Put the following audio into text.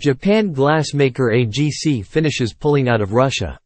Japan glassmaker AGC finishes pulling out of Russia.